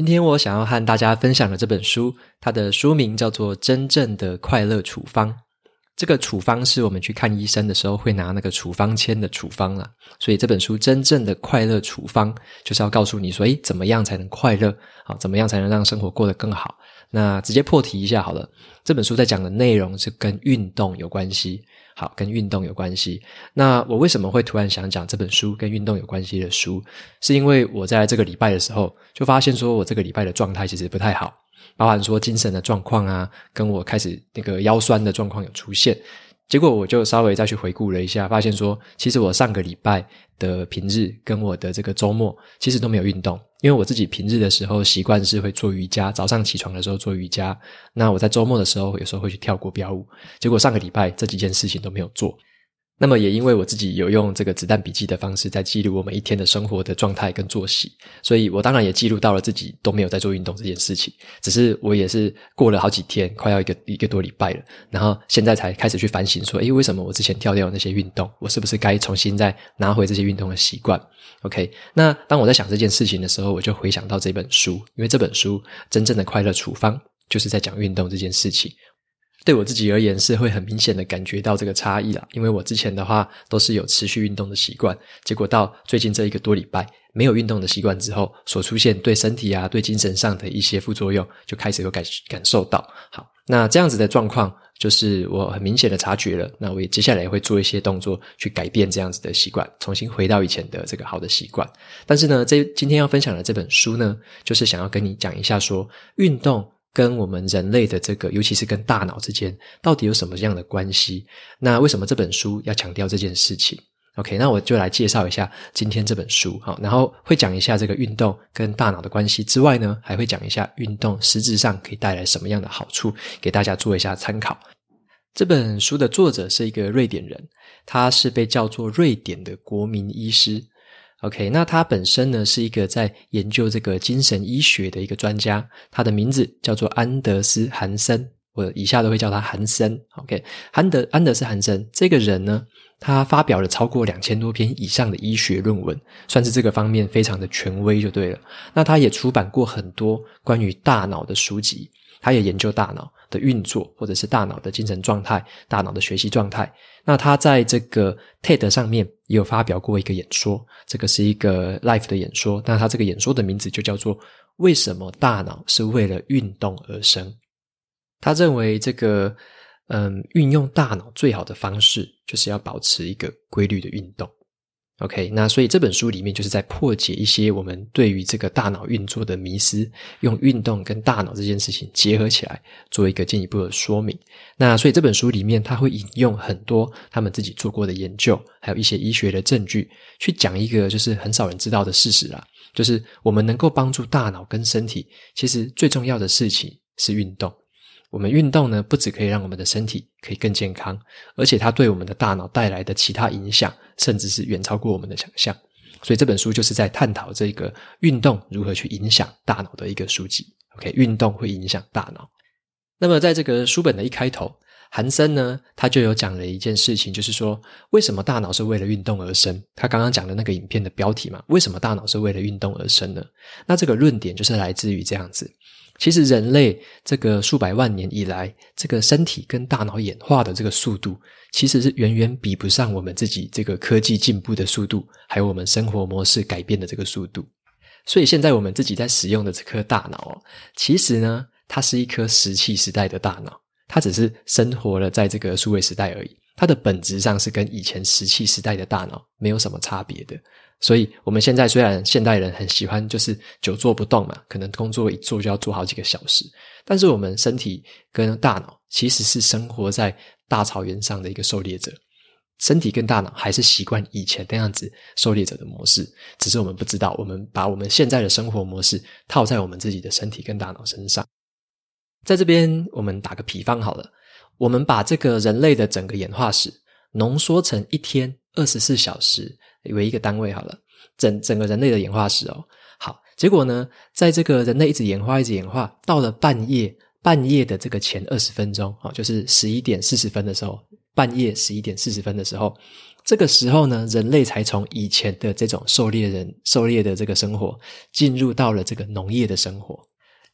今天我想要和大家分享的这本书，它的书名叫做《真正的快乐处方》。这个处方是我们去看医生的时候会拿那个处方签的处方啦，所以这本书真正的快乐处方就是要告诉你说，诶，怎么样才能快乐？好，怎么样才能让生活过得更好？那直接破题一下好了，这本书在讲的内容是跟运动有关系。好，跟运动有关系。那我为什么会突然想讲这本书跟运动有关系的书？是因为我在这个礼拜的时候就发现说，我这个礼拜的状态其实不太好。包含说精神的状况啊，跟我开始那个腰酸的状况有出现，结果我就稍微再去回顾了一下，发现说，其实我上个礼拜的平日跟我的这个周末其实都没有运动，因为我自己平日的时候习惯是会做瑜伽，早上起床的时候做瑜伽，那我在周末的时候有时候会去跳国标舞，结果上个礼拜这几件事情都没有做。那么也因为我自己有用这个子弹笔记的方式在记录我每一天的生活的状态跟作息，所以我当然也记录到了自己都没有在做运动这件事情。只是我也是过了好几天，快要一个一个多礼拜了，然后现在才开始去反省说，诶，为什么我之前跳掉那些运动？我是不是该重新再拿回这些运动的习惯？OK，那当我在想这件事情的时候，我就回想到这本书，因为这本书真正的快乐处方就是在讲运动这件事情。对我自己而言是会很明显的感觉到这个差异啦，因为我之前的话都是有持续运动的习惯，结果到最近这一个多礼拜没有运动的习惯之后，所出现对身体啊、对精神上的一些副作用就开始有感感受到。好，那这样子的状况就是我很明显的察觉了，那我也接下来也会做一些动作去改变这样子的习惯，重新回到以前的这个好的习惯。但是呢，这今天要分享的这本书呢，就是想要跟你讲一下说运动。跟我们人类的这个，尤其是跟大脑之间，到底有什么样的关系？那为什么这本书要强调这件事情？OK，那我就来介绍一下今天这本书，好，然后会讲一下这个运动跟大脑的关系之外呢，还会讲一下运动实质上可以带来什么样的好处，给大家做一下参考。这本书的作者是一个瑞典人，他是被叫做瑞典的国民医师。OK，那他本身呢是一个在研究这个精神医学的一个专家，他的名字叫做安德斯·韩森，我以下都会叫他韩森。OK，安德安德斯·韩森这个人呢，他发表了超过两千多篇以上的医学论文，算是这个方面非常的权威就对了。那他也出版过很多关于大脑的书籍。他也研究大脑的运作，或者是大脑的精神状态、大脑的学习状态。那他在这个 TED 上面也有发表过一个演说，这个是一个 Life 的演说。那他这个演说的名字就叫做“为什么大脑是为了运动而生”。他认为这个嗯，运用大脑最好的方式就是要保持一个规律的运动。OK，那所以这本书里面就是在破解一些我们对于这个大脑运作的迷思，用运动跟大脑这件事情结合起来，做一个进一步的说明。那所以这本书里面他会引用很多他们自己做过的研究，还有一些医学的证据，去讲一个就是很少人知道的事实啦，就是我们能够帮助大脑跟身体，其实最重要的事情是运动。我们运动呢，不只可以让我们的身体可以更健康，而且它对我们的大脑带来的其他影响，甚至是远超过我们的想象。所以这本书就是在探讨这个运动如何去影响大脑的一个书籍。OK，运动会影响大脑。那么在这个书本的一开头，韩森呢，他就有讲了一件事情，就是说为什么大脑是为了运动而生？他刚刚讲的那个影片的标题嘛，为什么大脑是为了运动而生呢？那这个论点就是来自于这样子。其实人类这个数百万年以来，这个身体跟大脑演化的这个速度，其实是远远比不上我们自己这个科技进步的速度，还有我们生活模式改变的这个速度。所以现在我们自己在使用的这颗大脑，其实呢，它是一颗石器时代的大脑，它只是生活了在这个数位时代而已。它的本质上是跟以前石器时代的大脑没有什么差别的。所以，我们现在虽然现代人很喜欢就是久坐不动嘛，可能工作一坐就要坐好几个小时，但是我们身体跟大脑其实是生活在大草原上的一个狩猎者，身体跟大脑还是习惯以前那样子狩猎者的模式，只是我们不知道，我们把我们现在的生活模式套在我们自己的身体跟大脑身上。在这边，我们打个比方好了，我们把这个人类的整个演化史浓缩成一天二十四小时为一个单位好了，整整个人类的演化史哦。好，结果呢，在这个人类一直演化，一直演化，到了半夜，半夜的这个前二十分钟，哦，就是十一点四十分的时候，半夜十一点四十分的时候，这个时候呢，人类才从以前的这种狩猎人、狩猎的这个生活，进入到了这个农业的生活。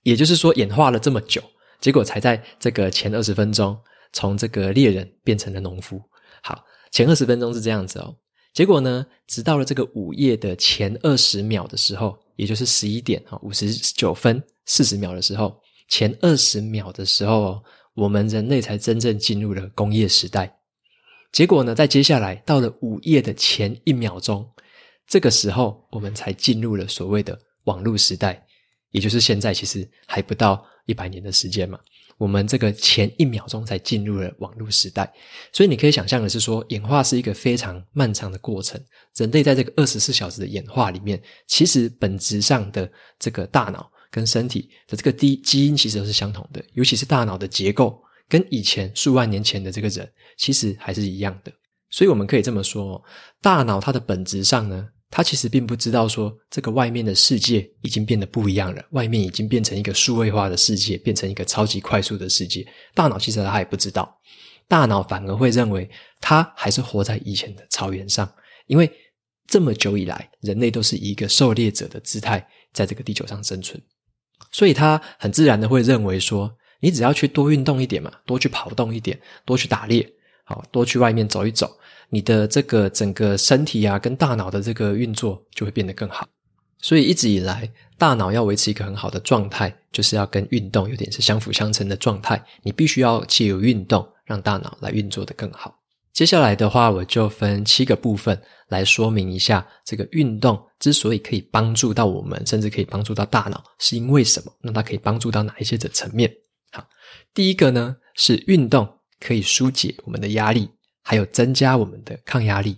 也就是说，演化了这么久，结果才在这个前二十分钟，从这个猎人变成了农夫。好，前二十分钟是这样子哦。结果呢，直到了这个午夜的前二十秒的时候，也就是十一点啊五十九分四十秒的时候，前二十秒的时候，我们人类才真正进入了工业时代。结果呢，在接下来到了午夜的前一秒钟，这个时候我们才进入了所谓的网络时代。也就是现在，其实还不到一百年的时间嘛。我们这个前一秒钟才进入了网络时代，所以你可以想象的是说，演化是一个非常漫长的过程。人类在这个二十四小时的演化里面，其实本质上的这个大脑跟身体的这个基基因其实都是相同的，尤其是大脑的结构，跟以前数万年前的这个人其实还是一样的。所以我们可以这么说，大脑它的本质上呢。他其实并不知道说，这个外面的世界已经变得不一样了，外面已经变成一个数位化的世界，变成一个超级快速的世界。大脑其实他也不知道，大脑反而会认为他还是活在以前的草原上，因为这么久以来，人类都是以一个狩猎者的姿态在这个地球上生存，所以他很自然的会认为说，你只要去多运动一点嘛，多去跑动一点，多去打猎，好，多去外面走一走。你的这个整个身体啊，跟大脑的这个运作就会变得更好。所以一直以来，大脑要维持一个很好的状态，就是要跟运动有点是相辅相成的状态。你必须要借由运动，让大脑来运作得更好。接下来的话，我就分七个部分来说明一下，这个运动之所以可以帮助到我们，甚至可以帮助到大脑，是因为什么？那它可以帮助到哪一些的层面？好，第一个呢，是运动可以纾解我们的压力。还有增加我们的抗压力。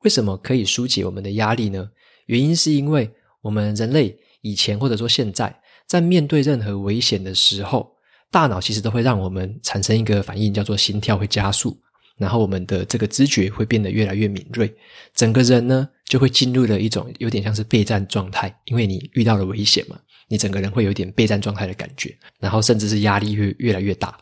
为什么可以纾解我们的压力呢？原因是因为我们人类以前或者说现在，在面对任何危险的时候，大脑其实都会让我们产生一个反应，叫做心跳会加速，然后我们的这个知觉会变得越来越敏锐，整个人呢就会进入了一种有点像是备战状态，因为你遇到了危险嘛，你整个人会有点备战状态的感觉，然后甚至是压力越越来越大。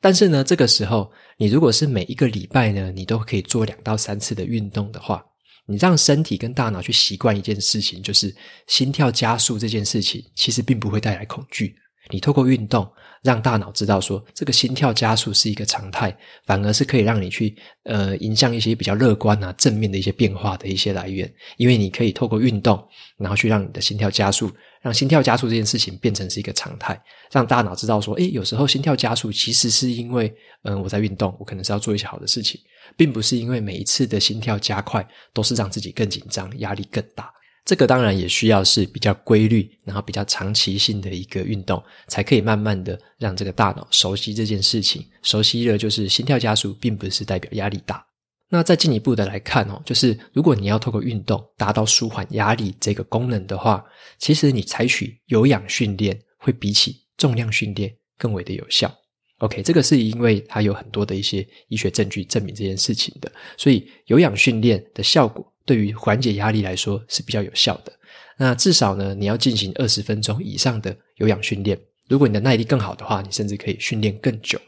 但是呢，这个时候，你如果是每一个礼拜呢，你都可以做两到三次的运动的话，你让身体跟大脑去习惯一件事情，就是心跳加速这件事情，其实并不会带来恐惧。你透过运动，让大脑知道说，这个心跳加速是一个常态，反而是可以让你去呃迎向一些比较乐观啊、正面的一些变化的一些来源，因为你可以透过运动，然后去让你的心跳加速。让心跳加速这件事情变成是一个常态，让大脑知道说，诶，有时候心跳加速其实是因为，嗯，我在运动，我可能是要做一些好的事情，并不是因为每一次的心跳加快都是让自己更紧张、压力更大。这个当然也需要是比较规律，然后比较长期性的一个运动，才可以慢慢的让这个大脑熟悉这件事情。熟悉了，就是心跳加速并不是代表压力大。那再进一步的来看哦，就是如果你要透过运动达到舒缓压力这个功能的话，其实你采取有氧训练会比起重量训练更为的有效。OK，这个是因为它有很多的一些医学证据证明这件事情的，所以有氧训练的效果对于缓解压力来说是比较有效的。那至少呢，你要进行二十分钟以上的有氧训练。如果你的耐力更好的话，你甚至可以训练更久。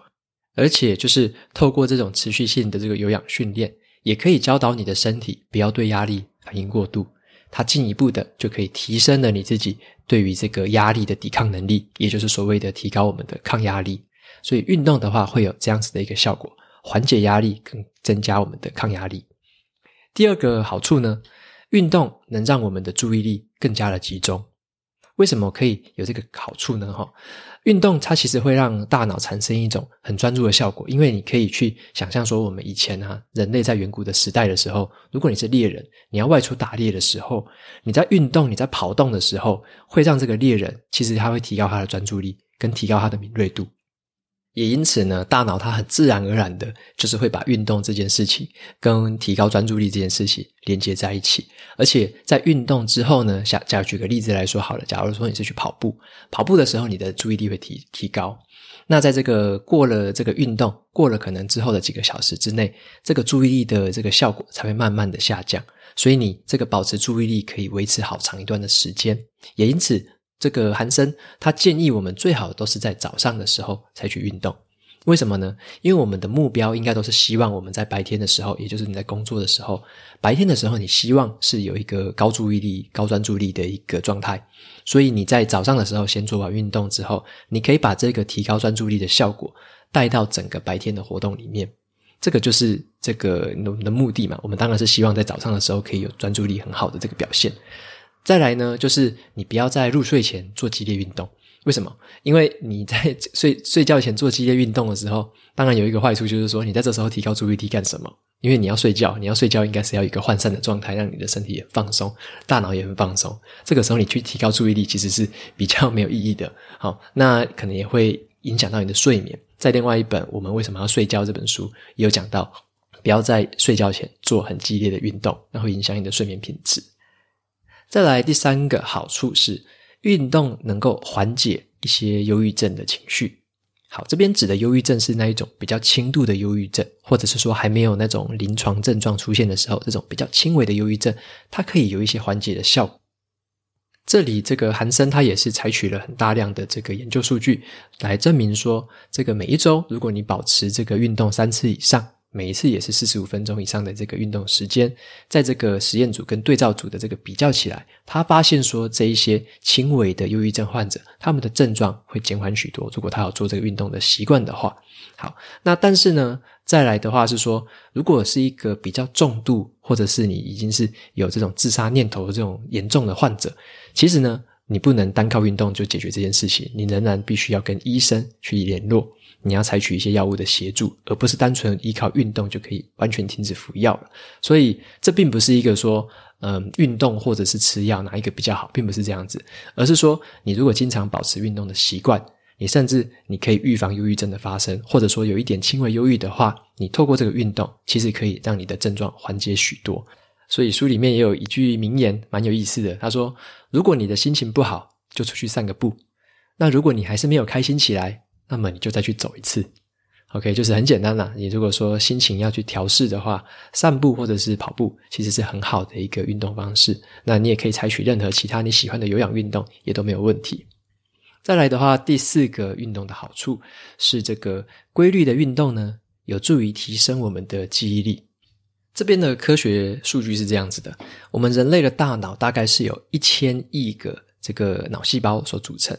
而且，就是透过这种持续性的这个有氧训练，也可以教导你的身体不要对压力反应过度。它进一步的就可以提升了你自己对于这个压力的抵抗能力，也就是所谓的提高我们的抗压力。所以，运动的话会有这样子的一个效果，缓解压力，更增加我们的抗压力。第二个好处呢，运动能让我们的注意力更加的集中。为什么可以有这个好处呢？哈，运动它其实会让大脑产生一种很专注的效果，因为你可以去想象说，我们以前啊，人类在远古的时代的时候，如果你是猎人，你要外出打猎的时候，你在运动、你在跑动的时候，会让这个猎人其实他会提高他的专注力，跟提高他的敏锐度。也因此呢，大脑它很自然而然的，就是会把运动这件事情跟提高专注力这件事情连接在一起。而且在运动之后呢，假假如举个例子来说好了，假如说你是去跑步，跑步的时候你的注意力会提提高。那在这个过了这个运动，过了可能之后的几个小时之内，这个注意力的这个效果才会慢慢的下降。所以你这个保持注意力可以维持好长一段的时间。也因此。这个韩森他建议我们最好都是在早上的时候才去运动，为什么呢？因为我们的目标应该都是希望我们在白天的时候，也就是你在工作的时候，白天的时候你希望是有一个高注意力、高专注力的一个状态，所以你在早上的时候先做完运动之后，你可以把这个提高专注力的效果带到整个白天的活动里面，这个就是这个我们的目的嘛。我们当然是希望在早上的时候可以有专注力很好的这个表现。再来呢，就是你不要在入睡前做激烈运动。为什么？因为你在 睡睡觉前做激烈运动的时候，当然有一个坏处，就是说你在这时候提高注意力干什么？因为你要睡觉，你要睡觉应该是要一个涣散的状态，让你的身体也放松，大脑也很放松。这个时候你去提高注意力，其实是比较没有意义的。好，那可能也会影响到你的睡眠。在另外一本《我们为什么要睡觉》这本书也有讲到，不要在睡觉前做很激烈的运动，那会影响你的睡眠品质。再来第三个好处是，运动能够缓解一些忧郁症的情绪。好，这边指的忧郁症是那一种比较轻度的忧郁症，或者是说还没有那种临床症状出现的时候，这种比较轻微的忧郁症，它可以有一些缓解的效果。这里这个韩森他也是采取了很大量的这个研究数据来证明说，这个每一周如果你保持这个运动三次以上。每一次也是四十五分钟以上的这个运动时间，在这个实验组跟对照组的这个比较起来，他发现说这一些轻微的忧郁症患者，他们的症状会减缓许多。如果他有做这个运动的习惯的话，好，那但是呢，再来的话是说，如果是一个比较重度，或者是你已经是有这种自杀念头的这种严重的患者，其实呢，你不能单靠运动就解决这件事情，你仍然必须要跟医生去联络。你要采取一些药物的协助，而不是单纯依靠运动就可以完全停止服药了。所以，这并不是一个说，嗯，运动或者是吃药哪一个比较好，并不是这样子，而是说，你如果经常保持运动的习惯，你甚至你可以预防忧郁症的发生，或者说有一点轻微忧郁的话，你透过这个运动，其实可以让你的症状缓解许多。所以书里面也有一句名言，蛮有意思的。他说：“如果你的心情不好，就出去散个步；那如果你还是没有开心起来。”那么你就再去走一次，OK，就是很简单啦。你如果说心情要去调试的话，散步或者是跑步，其实是很好的一个运动方式。那你也可以采取任何其他你喜欢的有氧运动，也都没有问题。再来的话，第四个运动的好处是这个规律的运动呢，有助于提升我们的记忆力。这边的科学数据是这样子的：我们人类的大脑大概是有一千亿个这个脑细胞所组成。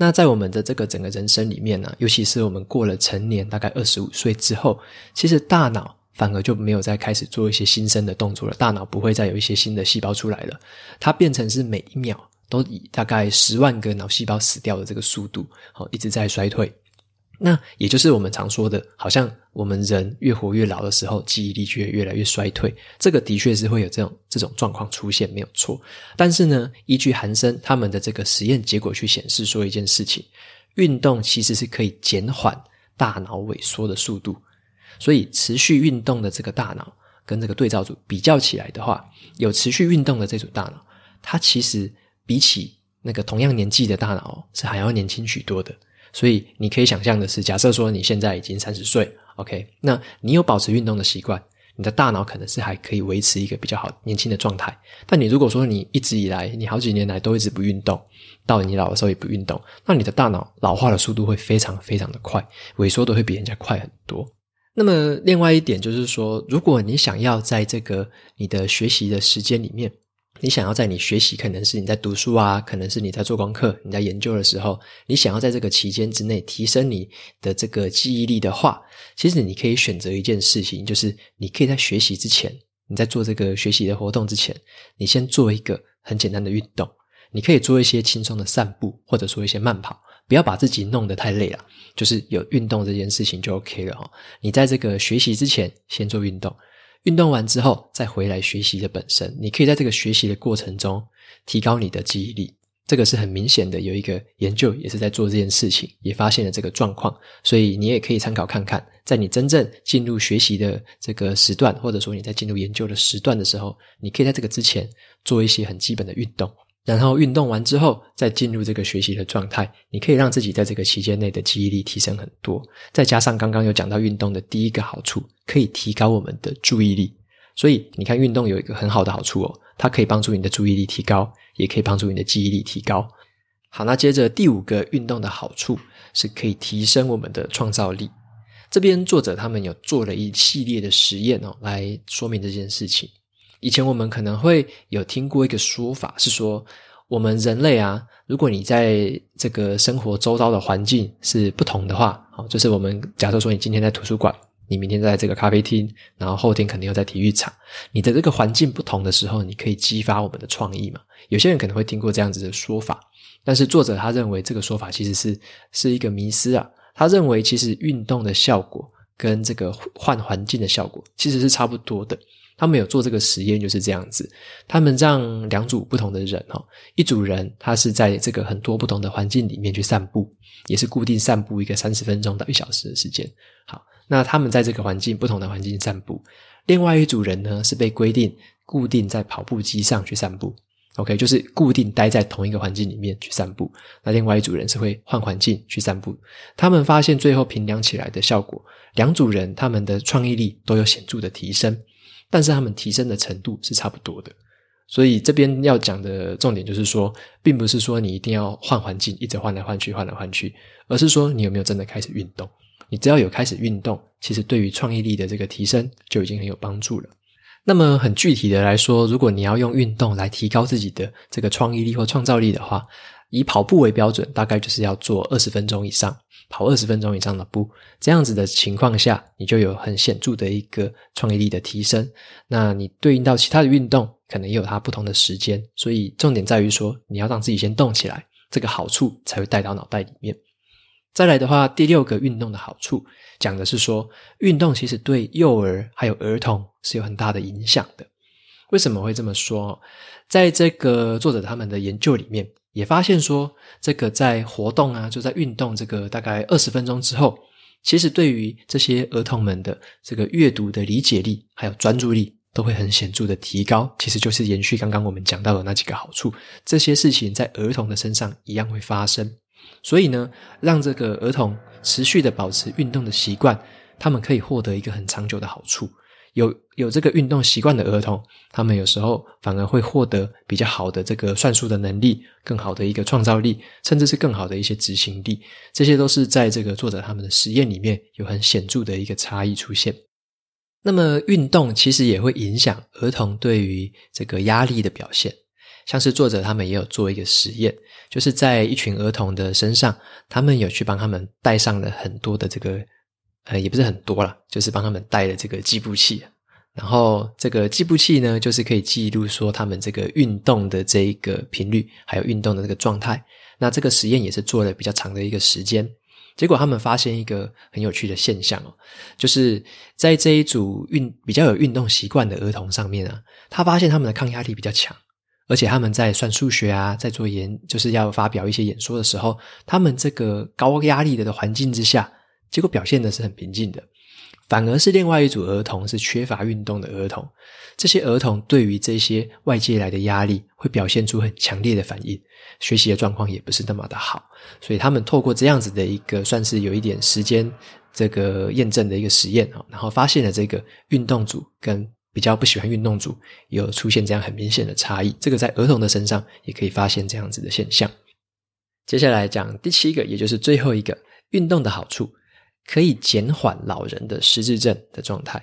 那在我们的这个整个人生里面呢，尤其是我们过了成年，大概二十五岁之后，其实大脑反而就没有再开始做一些新生的动作了，大脑不会再有一些新的细胞出来了，它变成是每一秒都以大概十万个脑细胞死掉的这个速度，好，一直在衰退。那也就是我们常说的，好像我们人越活越老的时候，记忆力就越来越衰退。这个的确是会有这种这种状况出现，没有错。但是呢，依据韩森他们的这个实验结果去显示说一件事情，运动其实是可以减缓大脑萎缩的速度。所以持续运动的这个大脑跟这个对照组比较起来的话，有持续运动的这组大脑，它其实比起那个同样年纪的大脑是还要年轻许多的。所以你可以想象的是，假设说你现在已经三十岁，OK，那你有保持运动的习惯，你的大脑可能是还可以维持一个比较好年轻的状态。但你如果说你一直以来，你好几年来都一直不运动，到你老的时候也不运动，那你的大脑老化的速度会非常非常的快，萎缩的会比人家快很多。那么另外一点就是说，如果你想要在这个你的学习的时间里面，你想要在你学习，可能是你在读书啊，可能是你在做功课、你在研究的时候，你想要在这个期间之内提升你的这个记忆力的话，其实你可以选择一件事情，就是你可以在学习之前，你在做这个学习的活动之前，你先做一个很简单的运动，你可以做一些轻松的散步，或者说一些慢跑，不要把自己弄得太累了，就是有运动这件事情就 OK 了哈。你在这个学习之前先做运动。运动完之后，再回来学习的本身，你可以在这个学习的过程中提高你的记忆力。这个是很明显的，有一个研究也是在做这件事情，也发现了这个状况，所以你也可以参考看看，在你真正进入学习的这个时段，或者说你在进入研究的时段的时候，你可以在这个之前做一些很基本的运动，然后运动完之后再进入这个学习的状态，你可以让自己在这个期间内的记忆力提升很多，再加上刚刚有讲到运动的第一个好处，可以提高我们的注意力，所以你看运动有一个很好的好处哦，它可以帮助你的注意力提高。也可以帮助你的记忆力提高。好，那接着第五个运动的好处是可以提升我们的创造力。这边作者他们有做了一系列的实验哦，来说明这件事情。以前我们可能会有听过一个说法，是说我们人类啊，如果你在这个生活周遭的环境是不同的话，哦，就是我们假设说你今天在图书馆。你明天在这个咖啡厅，然后后天肯定又在体育场。你的这个环境不同的时候，你可以激发我们的创意嘛？有些人可能会听过这样子的说法，但是作者他认为这个说法其实是是一个迷思啊。他认为其实运动的效果跟这个换环境的效果其实是差不多的。他们有做这个实验就是这样子，他们让两组不同的人哦，一组人他是在这个很多不同的环境里面去散步，也是固定散步一个三十分钟到一小时的时间。好。那他们在这个环境，不同的环境散步，另外一组人呢，是被规定固定在跑步机上去散步，OK，就是固定待在同一个环境里面去散步。那另外一组人是会换环境去散步。他们发现最后评量起来的效果，两组人他们的创意力都有显著的提升，但是他们提升的程度是差不多的。所以这边要讲的重点就是说，并不是说你一定要换环境，一直换来换去，换来换去，而是说你有没有真的开始运动。你只要有开始运动，其实对于创意力的这个提升就已经很有帮助了。那么很具体的来说，如果你要用运动来提高自己的这个创意力或创造力的话，以跑步为标准，大概就是要做二十分钟以上，跑二十分钟以上的步，这样子的情况下，你就有很显著的一个创意力的提升。那你对应到其他的运动，可能也有它不同的时间，所以重点在于说，你要让自己先动起来，这个好处才会带到脑袋里面。再来的话，第六个运动的好处，讲的是说，运动其实对幼儿还有儿童是有很大的影响的。为什么会这么说？在这个作者他们的研究里面，也发现说，这个在活动啊，就在运动这个大概二十分钟之后，其实对于这些儿童们的这个阅读的理解力还有专注力，都会很显著的提高。其实就是延续刚刚我们讲到的那几个好处，这些事情在儿童的身上一样会发生。所以呢，让这个儿童持续的保持运动的习惯，他们可以获得一个很长久的好处。有有这个运动习惯的儿童，他们有时候反而会获得比较好的这个算术的能力，更好的一个创造力，甚至是更好的一些执行力。这些都是在这个作者他们的实验里面有很显著的一个差异出现。那么，运动其实也会影响儿童对于这个压力的表现。像是作者他们也有做一个实验，就是在一群儿童的身上，他们有去帮他们带上了很多的这个，呃，也不是很多啦，就是帮他们带了这个计步器。然后这个计步器呢，就是可以记录说他们这个运动的这一个频率，还有运动的这个状态。那这个实验也是做了比较长的一个时间，结果他们发现一个很有趣的现象哦，就是在这一组运比较有运动习惯的儿童上面啊，他发现他们的抗压力比较强。而且他们在算数学啊，在做演，就是要发表一些演说的时候，他们这个高压力的的环境之下，结果表现的是很平静的。反而是另外一组儿童是缺乏运动的儿童，这些儿童对于这些外界来的压力，会表现出很强烈的反应，学习的状况也不是那么的好。所以他们透过这样子的一个算是有一点时间这个验证的一个实验啊，然后发现了这个运动组跟。比较不喜欢运动组有出现这样很明显的差异，这个在儿童的身上也可以发现这样子的现象。接下来讲第七个，也就是最后一个，运动的好处可以减缓老人的失智症的状态。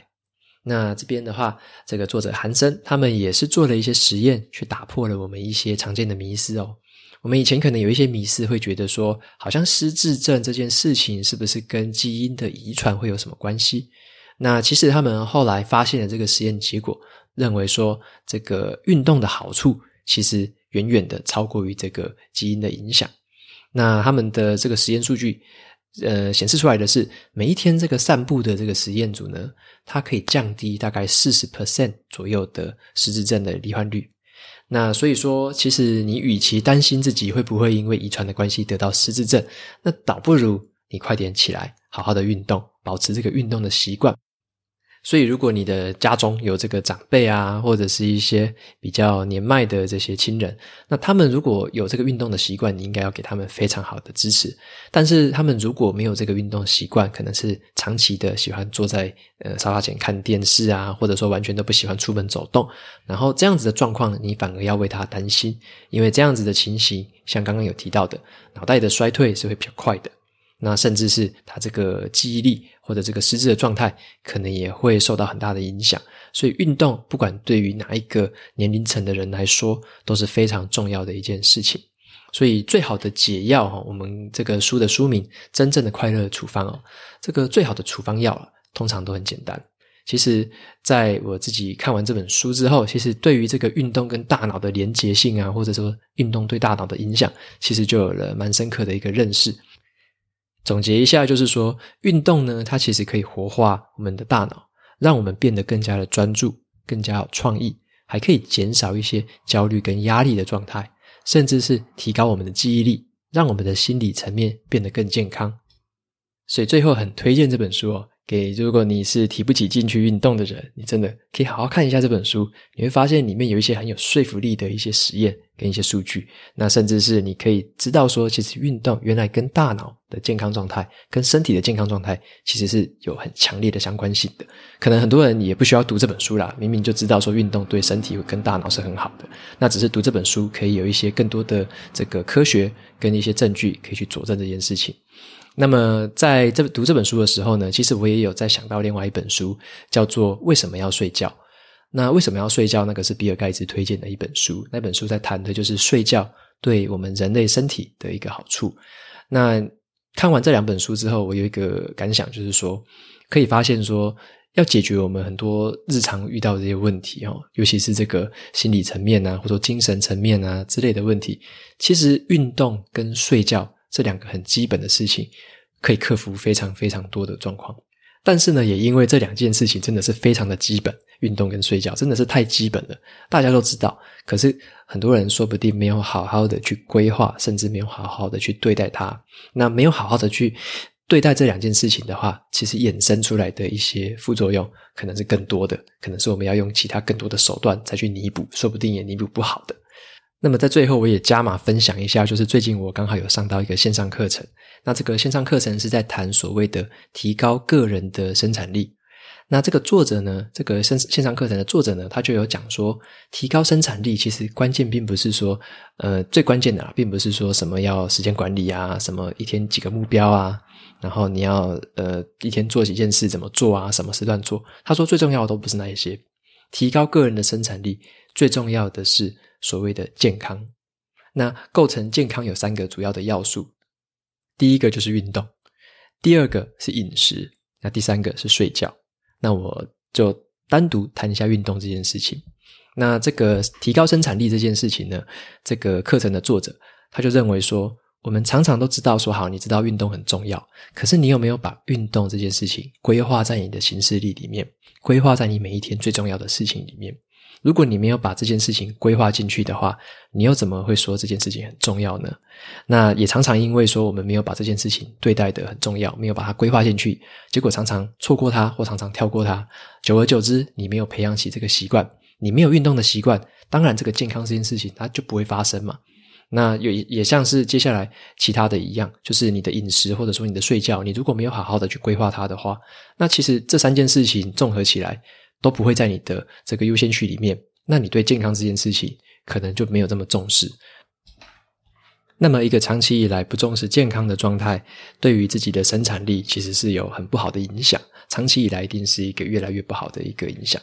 那这边的话，这个作者韩森他们也是做了一些实验，去打破了我们一些常见的迷思哦。我们以前可能有一些迷思，会觉得说，好像失智症这件事情是不是跟基因的遗传会有什么关系？那其实他们后来发现了这个实验结果，认为说这个运动的好处其实远远的超过于这个基因的影响。那他们的这个实验数据，呃，显示出来的是，每一天这个散步的这个实验组呢，它可以降低大概四十 percent 左右的失智症的罹患率。那所以说，其实你与其担心自己会不会因为遗传的关系得到失智症，那倒不如你快点起来，好好的运动，保持这个运动的习惯。所以，如果你的家中有这个长辈啊，或者是一些比较年迈的这些亲人，那他们如果有这个运动的习惯，你应该要给他们非常好的支持。但是，他们如果没有这个运动习惯，可能是长期的喜欢坐在呃沙发前看电视啊，或者说完全都不喜欢出门走动，然后这样子的状况，你反而要为他担心，因为这样子的情形，像刚刚有提到的，脑袋的衰退是会比较快的。那甚至是他这个记忆力或者这个失智的状态，可能也会受到很大的影响。所以运动不管对于哪一个年龄层的人来说，都是非常重要的一件事情。所以最好的解药哈，我们这个书的书名《真正的快乐处方》哦，这个最好的处方药，通常都很简单。其实在我自己看完这本书之后，其实对于这个运动跟大脑的连结性啊，或者说运动对大脑的影响，其实就有了蛮深刻的一个认识。总结一下，就是说，运动呢，它其实可以活化我们的大脑，让我们变得更加的专注，更加有创意，还可以减少一些焦虑跟压力的状态，甚至是提高我们的记忆力，让我们的心理层面变得更健康。所以最后很推荐这本书哦。给如果你是提不起劲去运动的人，你真的可以好好看一下这本书，你会发现里面有一些很有说服力的一些实验跟一些数据，那甚至是你可以知道说，其实运动原来跟大脑的健康状态、跟身体的健康状态其实是有很强烈的相关性的。可能很多人也不需要读这本书啦，明明就知道说运动对身体跟大脑是很好的，那只是读这本书可以有一些更多的这个科学跟一些证据可以去佐证这件事情。那么在这读这本书的时候呢，其实我也有在想到另外一本书，叫做《为什么要睡觉》。那为什么要睡觉？那个是比尔盖茨推荐的一本书。那本书在谈的就是睡觉对我们人类身体的一个好处。那看完这两本书之后，我有一个感想，就是说可以发现说，要解决我们很多日常遇到的这些问题哦，尤其是这个心理层面啊，或者精神层面啊之类的问题，其实运动跟睡觉。这两个很基本的事情，可以克服非常非常多的状况。但是呢，也因为这两件事情真的是非常的基本，运动跟睡觉真的是太基本了，大家都知道。可是很多人说不定没有好好的去规划，甚至没有好好的去对待它。那没有好好的去对待这两件事情的话，其实衍生出来的一些副作用可能是更多的，可能是我们要用其他更多的手段再去弥补，说不定也弥补不好的。那么在最后，我也加码分享一下，就是最近我刚好有上到一个线上课程。那这个线上课程是在谈所谓的提高个人的生产力。那这个作者呢，这个线线上课程的作者呢，他就有讲说，提高生产力其实关键并不是说，呃，最关键的啊，并不是说什么要时间管理啊，什么一天几个目标啊，然后你要呃一天做几件事怎么做啊，什么时段做。他说最重要的都不是那一些，提高个人的生产力，最重要的是。所谓的健康，那构成健康有三个主要的要素，第一个就是运动，第二个是饮食，那第三个是睡觉。那我就单独谈一下运动这件事情。那这个提高生产力这件事情呢，这个课程的作者他就认为说，我们常常都知道说好，你知道运动很重要，可是你有没有把运动这件事情规划在你的行事历里面，规划在你每一天最重要的事情里面？如果你没有把这件事情规划进去的话，你又怎么会说这件事情很重要呢？那也常常因为说我们没有把这件事情对待得很重要，没有把它规划进去，结果常常错过它或常常跳过它，久而久之，你没有培养起这个习惯，你没有运动的习惯，当然这个健康这件事情它就不会发生嘛。那也也像是接下来其他的一样，就是你的饮食或者说你的睡觉，你如果没有好好的去规划它的话，那其实这三件事情综合起来。都不会在你的这个优先区里面，那你对健康这件事情可能就没有这么重视。那么一个长期以来不重视健康的状态，对于自己的生产力其实是有很不好的影响。长期以来一定是一个越来越不好的一个影响。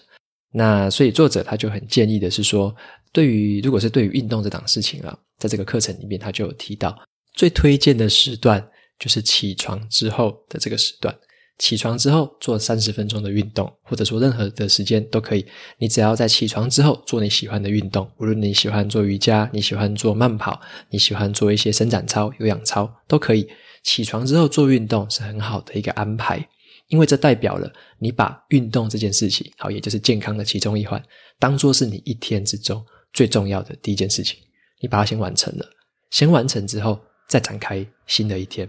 那所以作者他就很建议的是说，对于如果是对于运动这档事情啊，在这个课程里面他就有提到，最推荐的时段就是起床之后的这个时段。起床之后做三十分钟的运动，或者说任何的时间都可以。你只要在起床之后做你喜欢的运动，无论你喜欢做瑜伽，你喜欢做慢跑，你喜欢做一些伸展操、有氧操，都可以。起床之后做运动是很好的一个安排，因为这代表了你把运动这件事情，好，也就是健康的其中一环，当做是你一天之中最重要的第一件事情，你把它先完成了。先完成之后，再展开新的一天。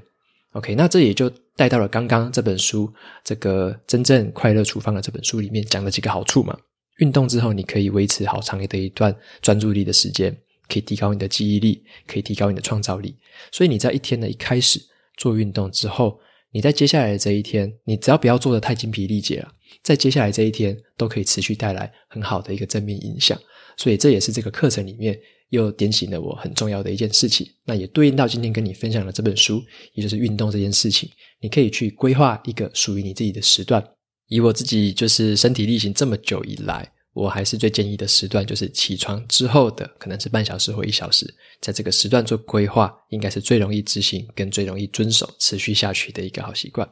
OK，那这也就带到了刚刚这本书这个真正快乐处方的这本书里面讲的几个好处嘛。运动之后，你可以维持好长的一段专注力的时间，可以提高你的记忆力，可以提高你的创造力。所以你在一天的一开始做运动之后，你在接下来的这一天，你只要不要做得太精疲力竭了，在接下来这一天都可以持续带来很好的一个正面影响。所以这也是这个课程里面又点醒了我很重要的一件事情。那也对应到今天跟你分享的这本书，也就是运动这件事情，你可以去规划一个属于你自己的时段。以我自己就是身体力行这么久以来，我还是最建议的时段就是起床之后的可能是半小时或一小时，在这个时段做规划，应该是最容易执行跟最容易遵守持续下去的一个好习惯。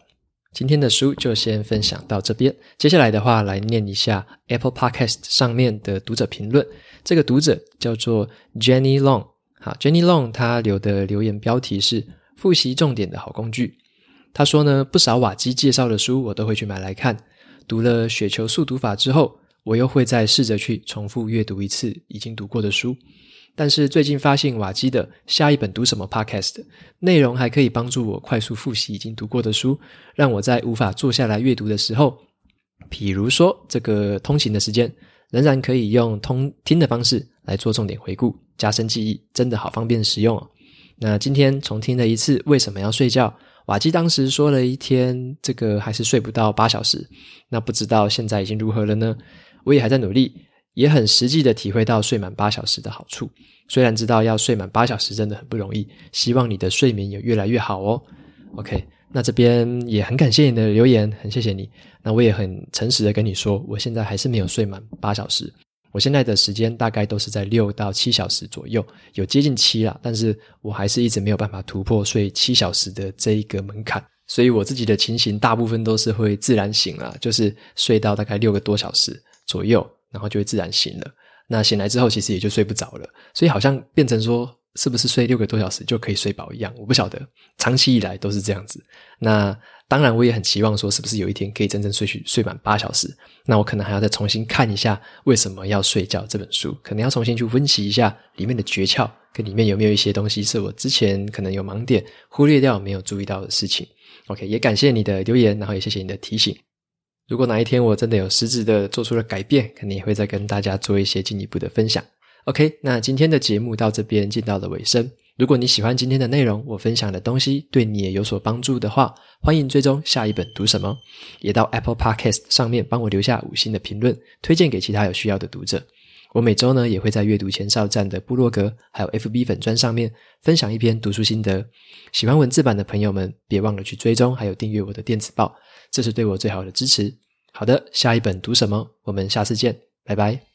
今天的书就先分享到这边，接下来的话来念一下 Apple Podcast 上面的读者评论。这个读者叫做 Jenny Long，好，Jenny Long 他留的留言标题是“复习重点的好工具”。他说呢，不少瓦基介绍的书我都会去买来看，读了雪球速读法之后，我又会再试着去重复阅读一次已经读过的书。但是最近发现瓦基的下一本读什么 Podcast 内容还可以帮助我快速复习已经读过的书，让我在无法坐下来阅读的时候，比如说这个通勤的时间，仍然可以用通听的方式来做重点回顾，加深记忆，真的好方便实用哦。那今天重听了一次为什么要睡觉？瓦基当时说了一天，这个还是睡不到八小时。那不知道现在已经如何了呢？我也还在努力，也很实际的体会到睡满八小时的好处。虽然知道要睡满八小时真的很不容易，希望你的睡眠也越来越好哦。OK，那这边也很感谢你的留言，很谢谢你。那我也很诚实的跟你说，我现在还是没有睡满八小时。我现在的时间大概都是在六到七小时左右，有接近七啦，但是我还是一直没有办法突破睡七小时的这一个门槛。所以我自己的情形大部分都是会自然醒了，就是睡到大概六个多小时左右，然后就会自然醒了。那醒来之后其实也就睡不着了，所以好像变成说是不是睡六个多小时就可以睡饱一样，我不晓得。长期以来都是这样子。那当然我也很期望说是不是有一天可以真正睡去睡满八小时。那我可能还要再重新看一下为什么要睡觉这本书，可能要重新去分析一下里面的诀窍，跟里面有没有一些东西是我之前可能有盲点忽略掉没有注意到的事情。OK，也感谢你的留言，然后也谢谢你的提醒。如果哪一天我真的有实质的做出了改变，肯定也会再跟大家做一些进一步的分享。OK，那今天的节目到这边进到了尾声。如果你喜欢今天的内容，我分享的东西对你也有所帮助的话，欢迎追踪下一本读什么，也到 Apple Podcast 上面帮我留下五星的评论，推荐给其他有需要的读者。我每周呢也会在阅读前哨站的部落格还有 FB 粉专上面分享一篇读书心得。喜欢文字版的朋友们，别忘了去追踪还有订阅我的电子报，这是对我最好的支持。好的，下一本读什么？我们下次见，拜拜。